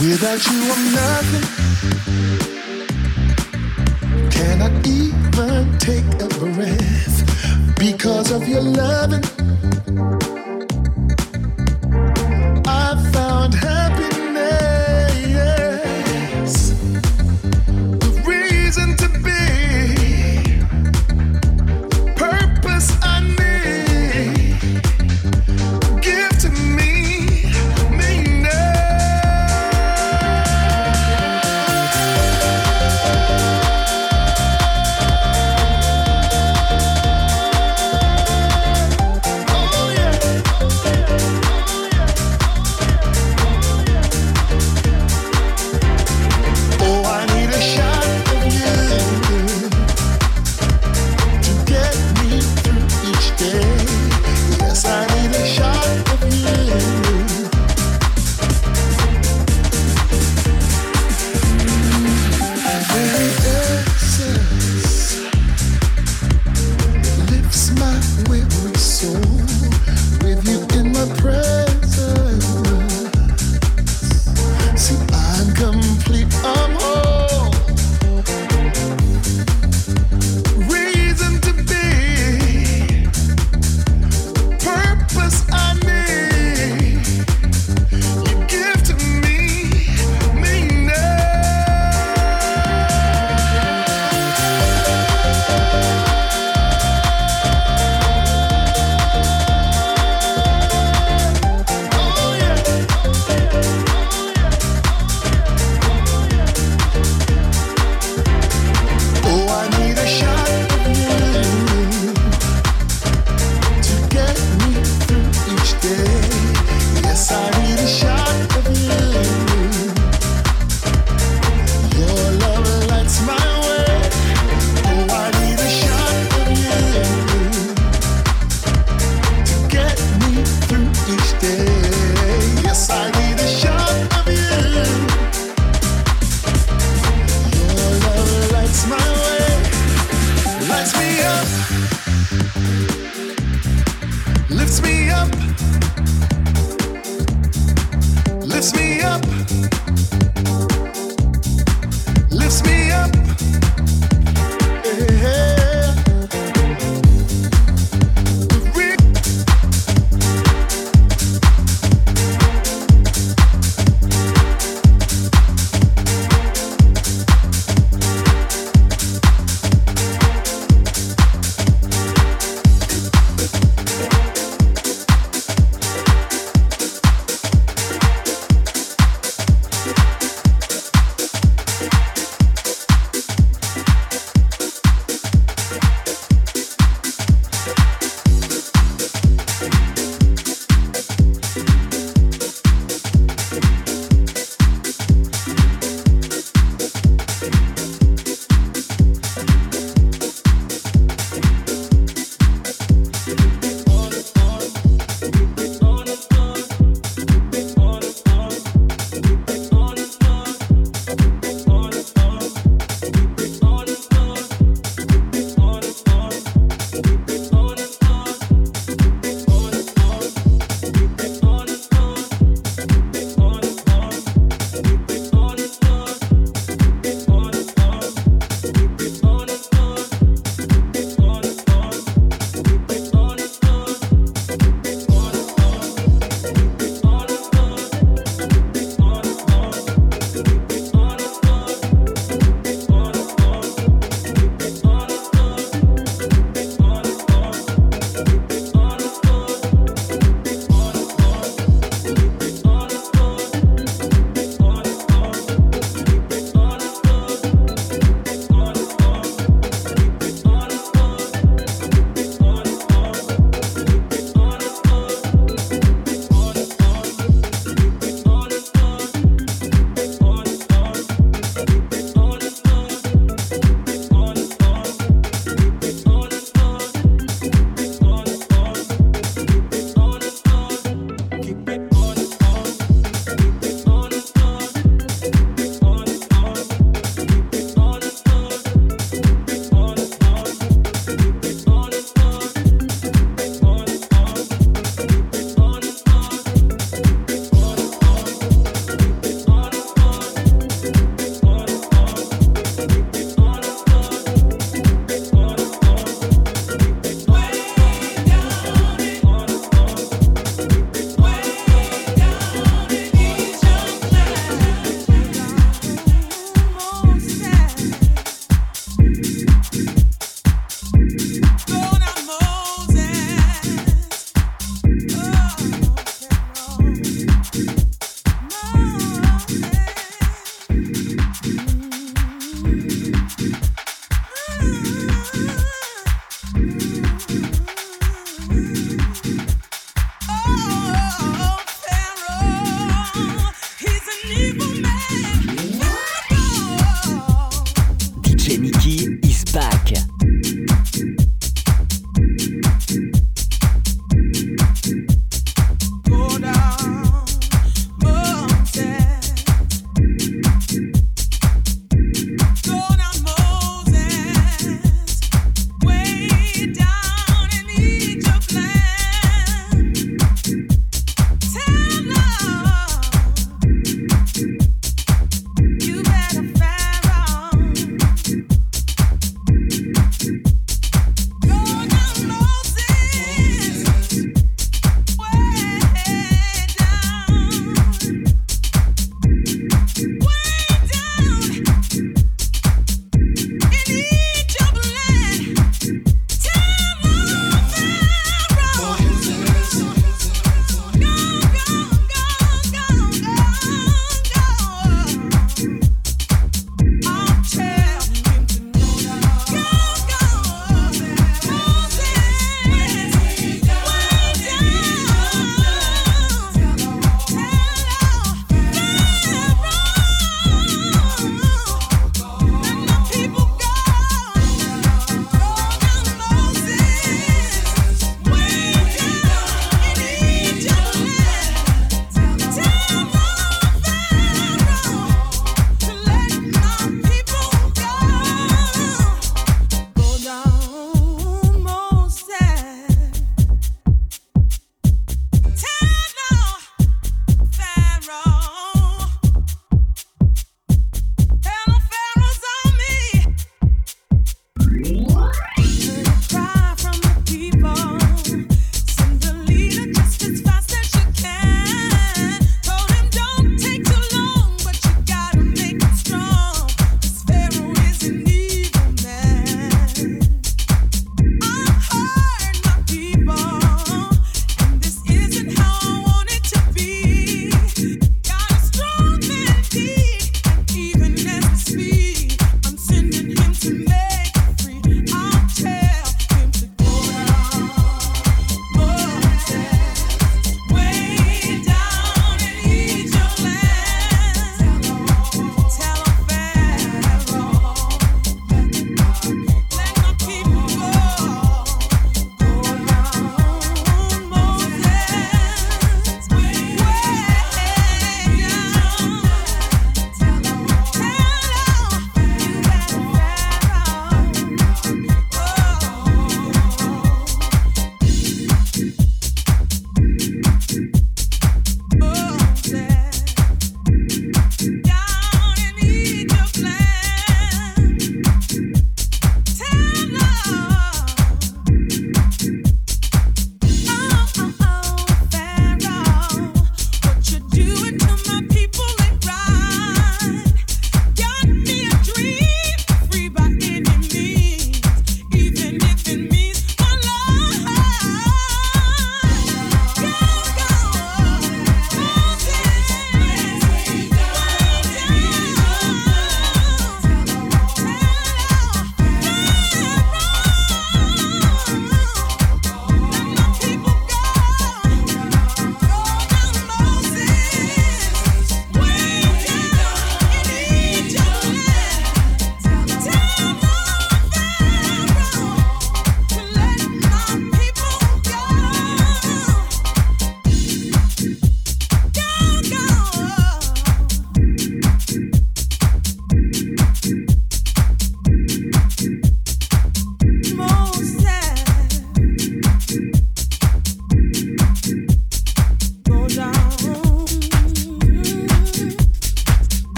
Without you, I'm nothing. Cannot even take a breath because of your loving.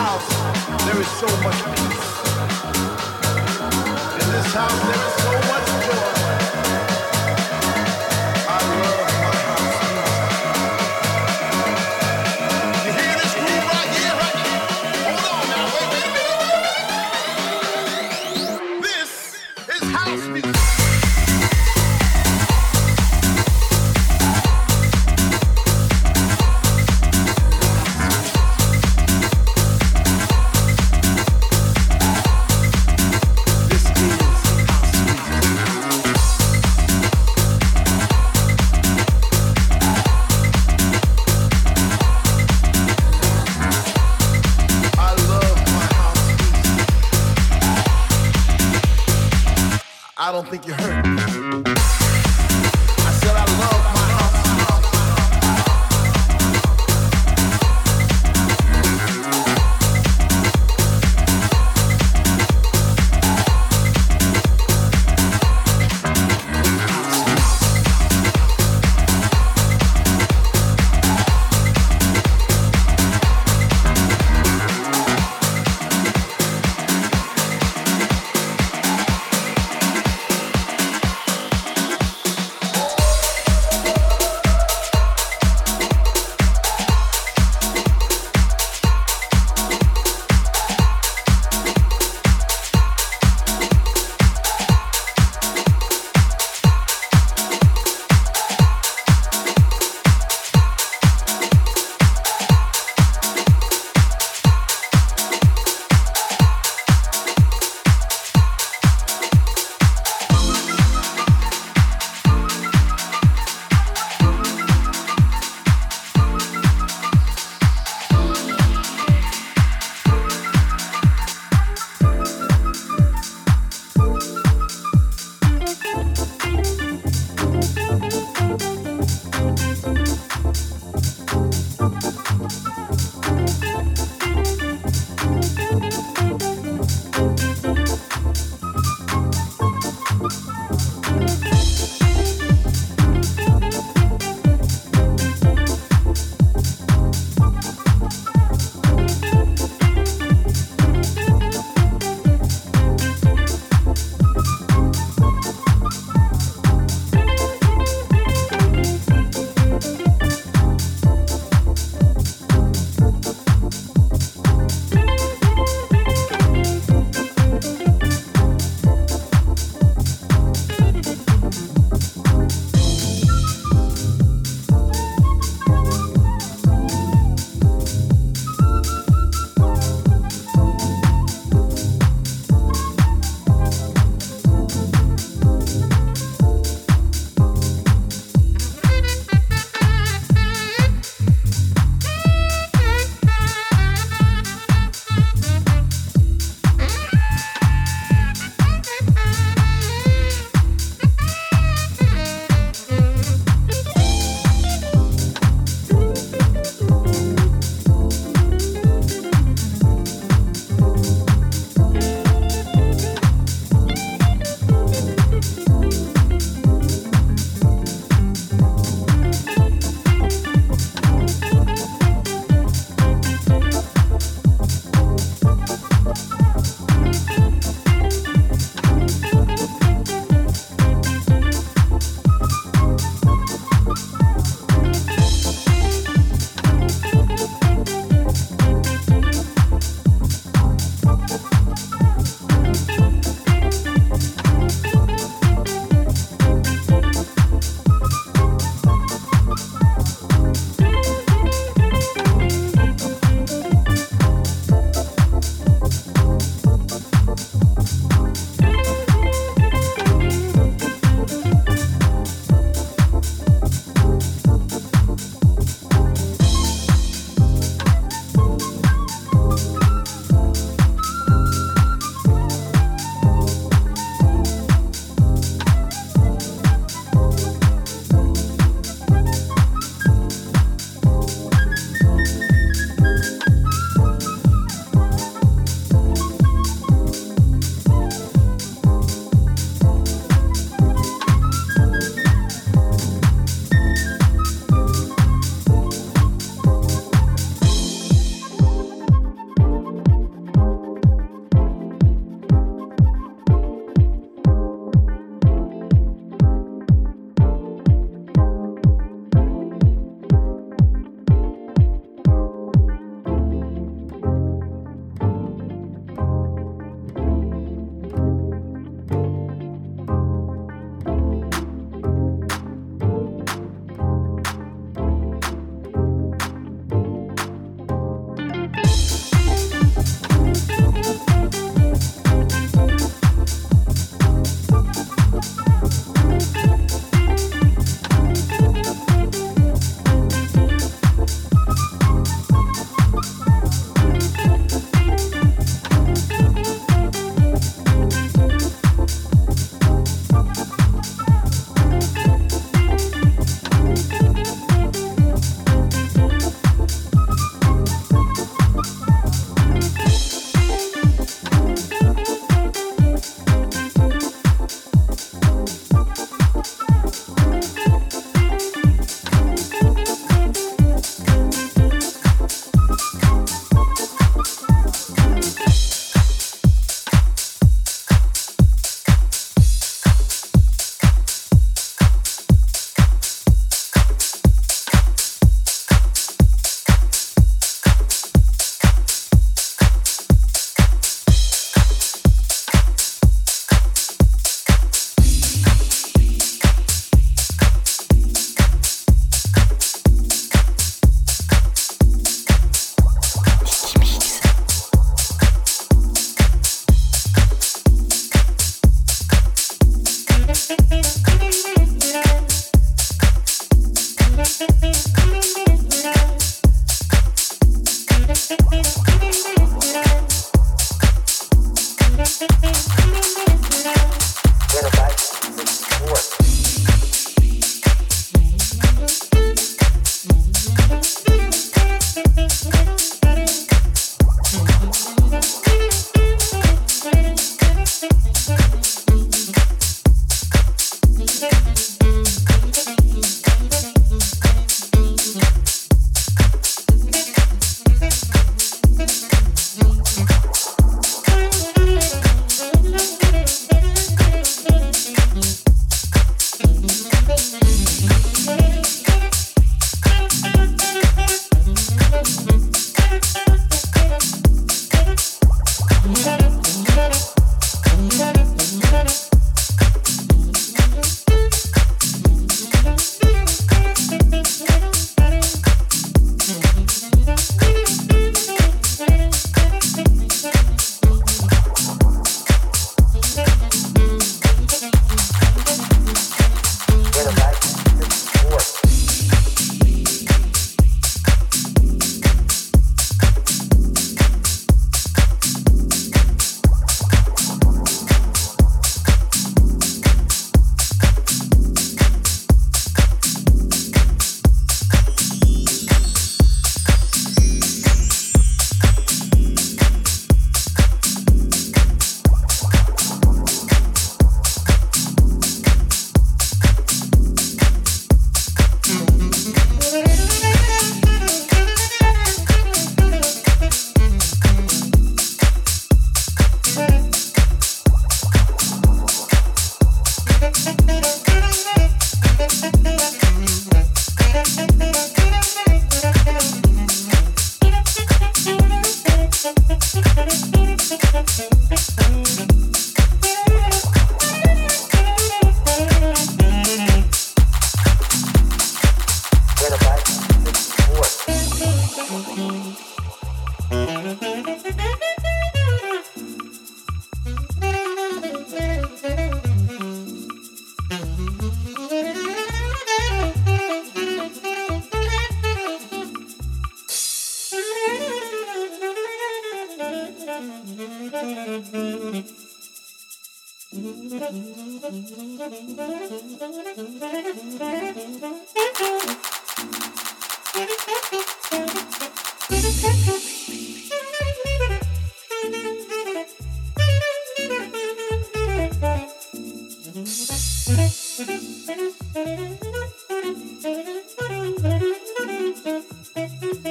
house, there is so much peace. In this house, there is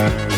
Your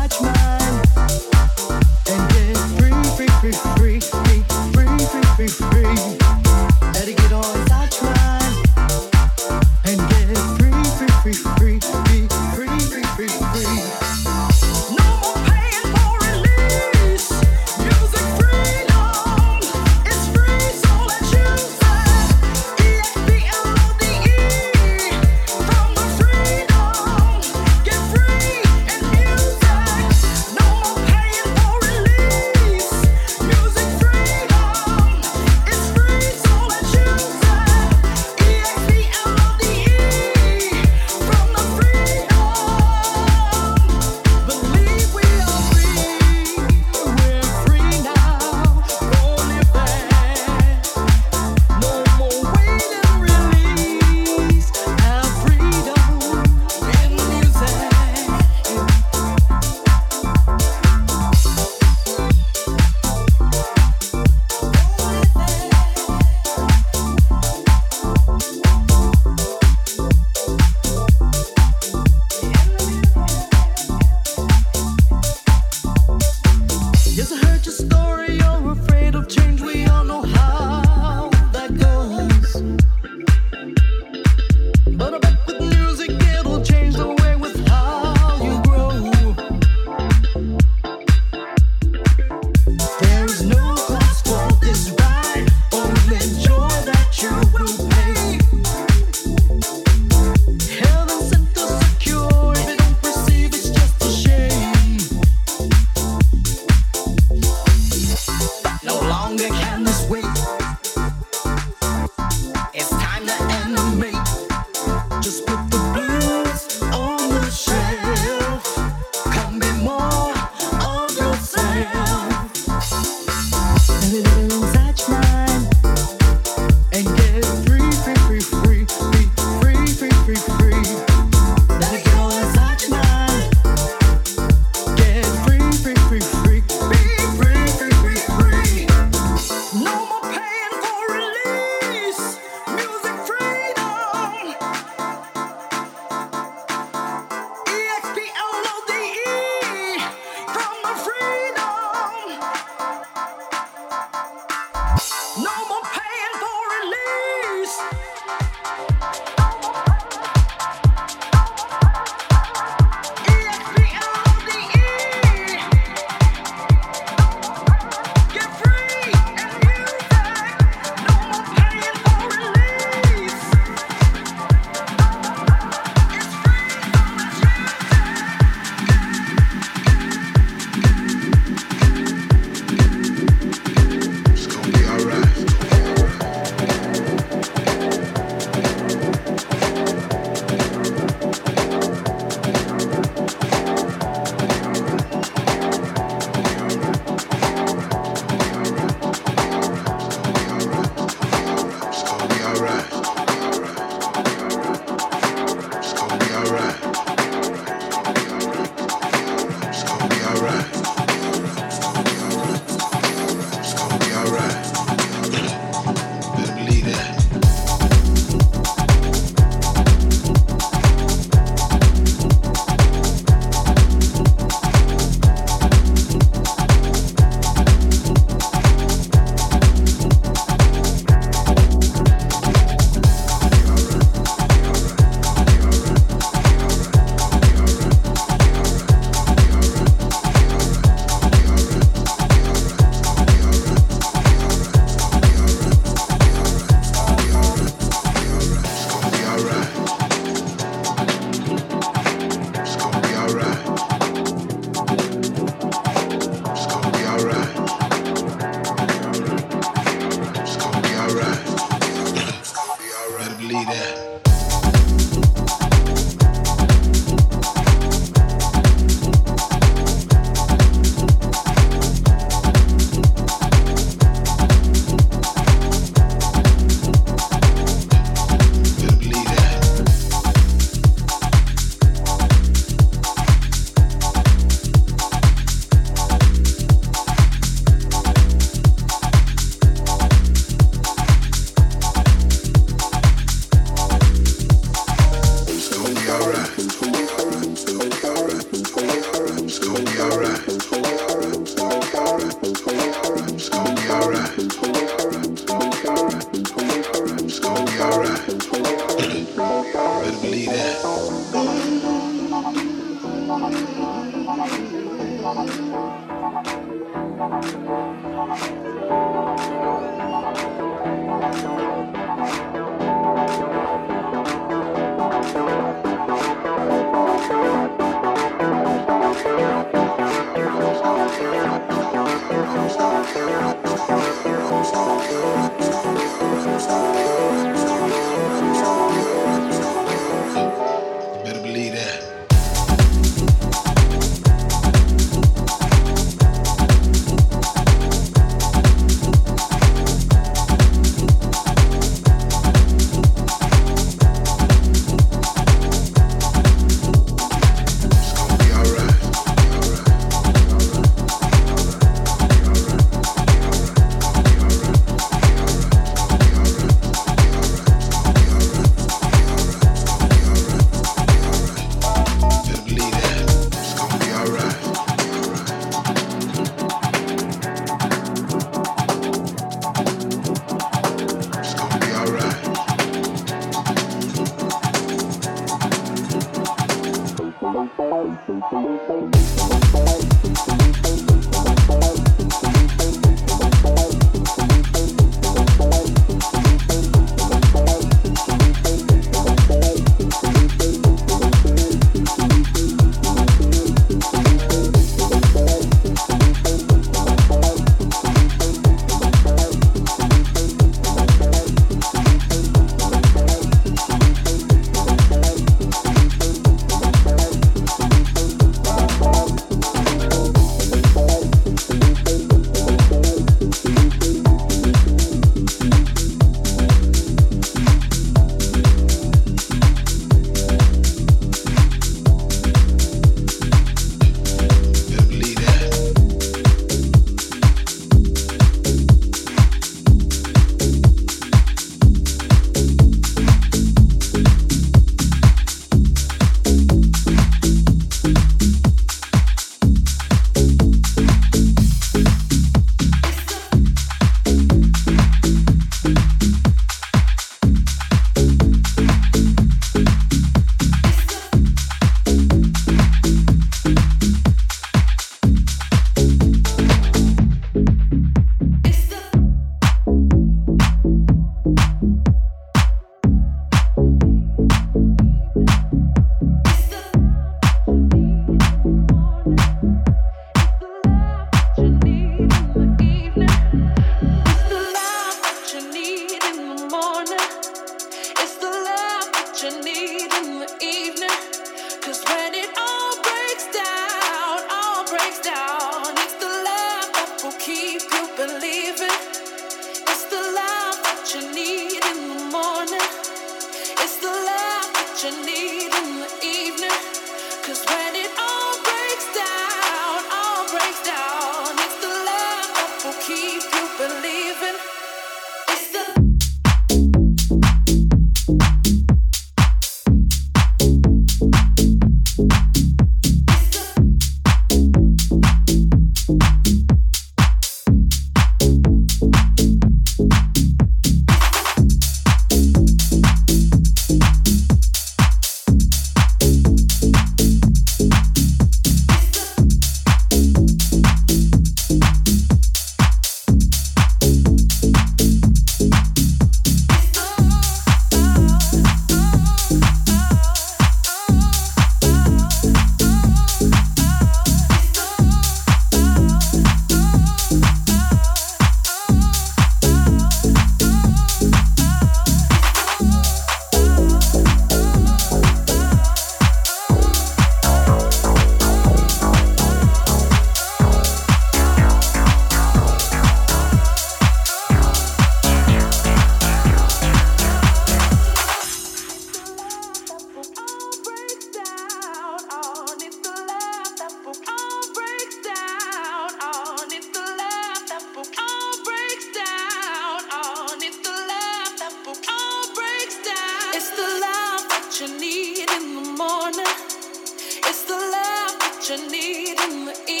you need in the evening.